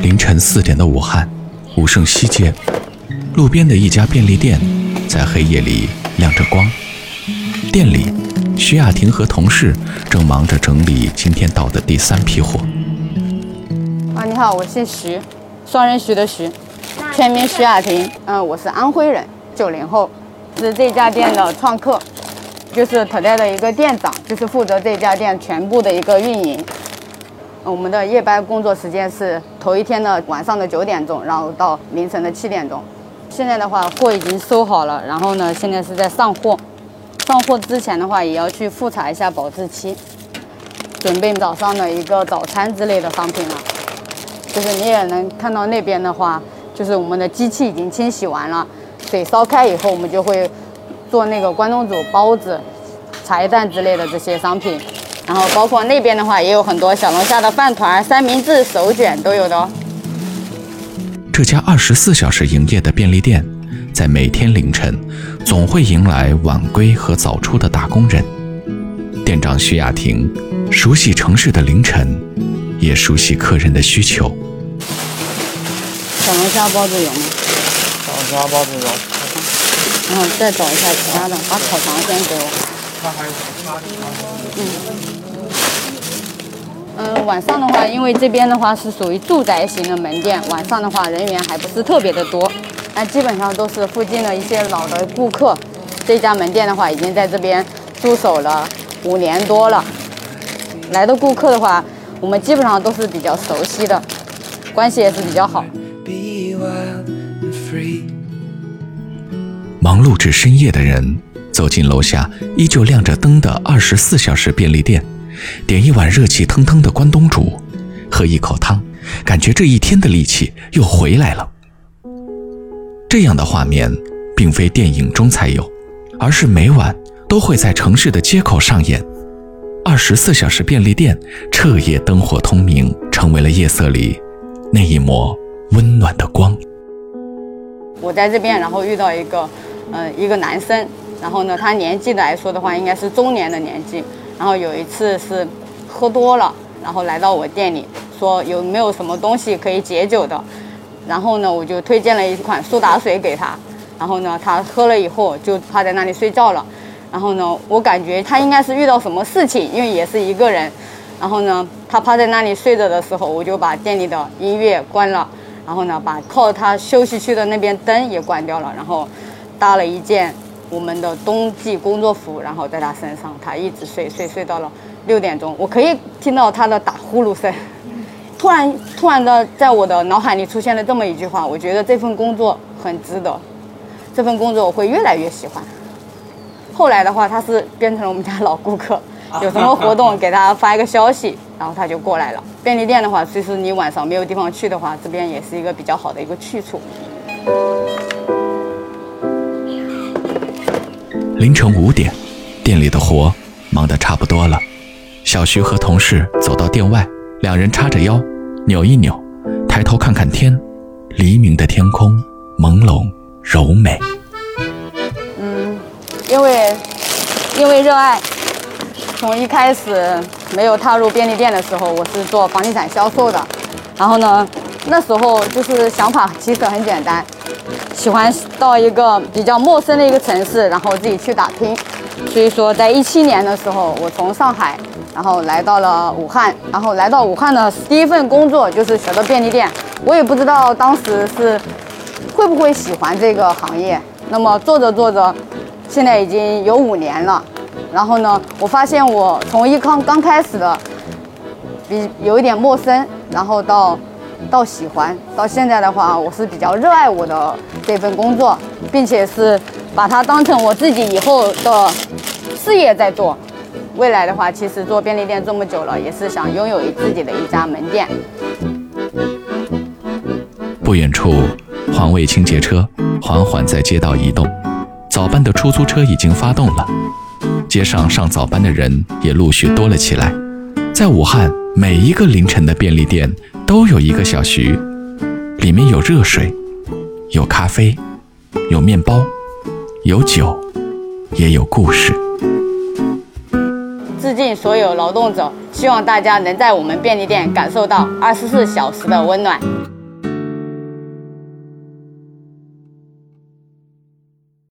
凌晨四点的武汉，武胜西街，路边的一家便利店，在黑夜里亮着光。店里，徐雅婷和同事正忙着整理今天到的第三批货。啊，你好，我姓徐，双人徐的徐，全名徐雅婷。嗯，我是安徽人，九零后，是这家店的创客，就是 Today 的一个店长，就是负责这家店全部的一个运营。我们的夜班工作时间是头一天的晚上的九点钟，然后到凌晨的七点钟。现在的话，货已经收好了，然后呢，现在是在上货。上货之前的话，也要去复查一下保质期，准备早上的一个早餐之类的商品了。就是你也能看到那边的话，就是我们的机器已经清洗完了，水烧开以后，我们就会做那个关东煮、包子、茶叶蛋之类的这些商品。然后包括那边的话，也有很多小龙虾的饭团、三明治、手卷都有的哦。这家二十四小时营业的便利店，在每天凌晨总会迎来晚归和早出的打工人。店长徐雅婷熟悉城市的凌晨，也熟悉客人的需求。小龙虾包子有吗？小龙虾包子有。然后再找一下其他的，把烤肠先给我。那还有嗯。晚上的话，因为这边的话是属于住宅型的门店，晚上的话人员还不是特别的多，那基本上都是附近的一些老的顾客。这家门店的话，已经在这边驻守了五年多了。来的顾客的话，我们基本上都是比较熟悉的，关系也是比较好。忙碌至深夜的人，走进楼下依旧亮着灯的二十四小时便利店。点一碗热气腾腾的关东煮，喝一口汤，感觉这一天的力气又回来了。这样的画面，并非电影中才有，而是每晚都会在城市的街口上演。二十四小时便利店彻夜灯火通明，成为了夜色里那一抹温暖的光。我在这边，然后遇到一个，呃，一个男生，然后呢，他年纪来说的话，应该是中年的年纪。然后有一次是喝多了，然后来到我店里，说有没有什么东西可以解酒的。然后呢，我就推荐了一款苏打水给他。然后呢，他喝了以后就趴在那里睡觉了。然后呢，我感觉他应该是遇到什么事情，因为也是一个人。然后呢，他趴在那里睡着的时候，我就把店里的音乐关了。然后呢，把靠他休息区的那边灯也关掉了。然后搭了一件。我们的冬季工作服，然后在他身上，他一直睡睡睡到了六点钟，我可以听到他的打呼噜声。突然突然的，在我的脑海里出现了这么一句话，我觉得这份工作很值得，这份工作我会越来越喜欢。后来的话，他是变成了我们家老顾客，有什么活动给他发一个消息，然后他就过来了。便利店的话，其实你晚上没有地方去的话，这边也是一个比较好的一个去处。凌晨五点，店里的活忙得差不多了。小徐和同事走到店外，两人叉着腰，扭一扭，抬头看看天，黎明的天空朦胧柔美。嗯，因为因为热爱，从一开始没有踏入便利店的时候，我是做房地产销售的。然后呢，那时候就是想法其实很简单。喜欢到一个比较陌生的一个城市，然后自己去打拼。所以说，在一七年的时候，我从上海，然后来到了武汉。然后来到武汉的第一份工作就是小的便利店。我也不知道当时是会不会喜欢这个行业。那么做着做着，现在已经有五年了。然后呢，我发现我从一刚刚开始的比有一点陌生，然后到。到喜欢，到现在的话，我是比较热爱我的这份工作，并且是把它当成我自己以后的事业在做。未来的话，其实做便利店这么久了，也是想拥有自己的一家门店。不远处，环卫清洁车缓缓在街道移动，早班的出租车已经发动了，街上上早班的人也陆续多了起来。在武汉，每一个凌晨的便利店。都有一个小徐，里面有热水，有咖啡，有面包，有酒，也有故事。致敬所有劳动者，希望大家能在我们便利店感受到二十四小时的温暖。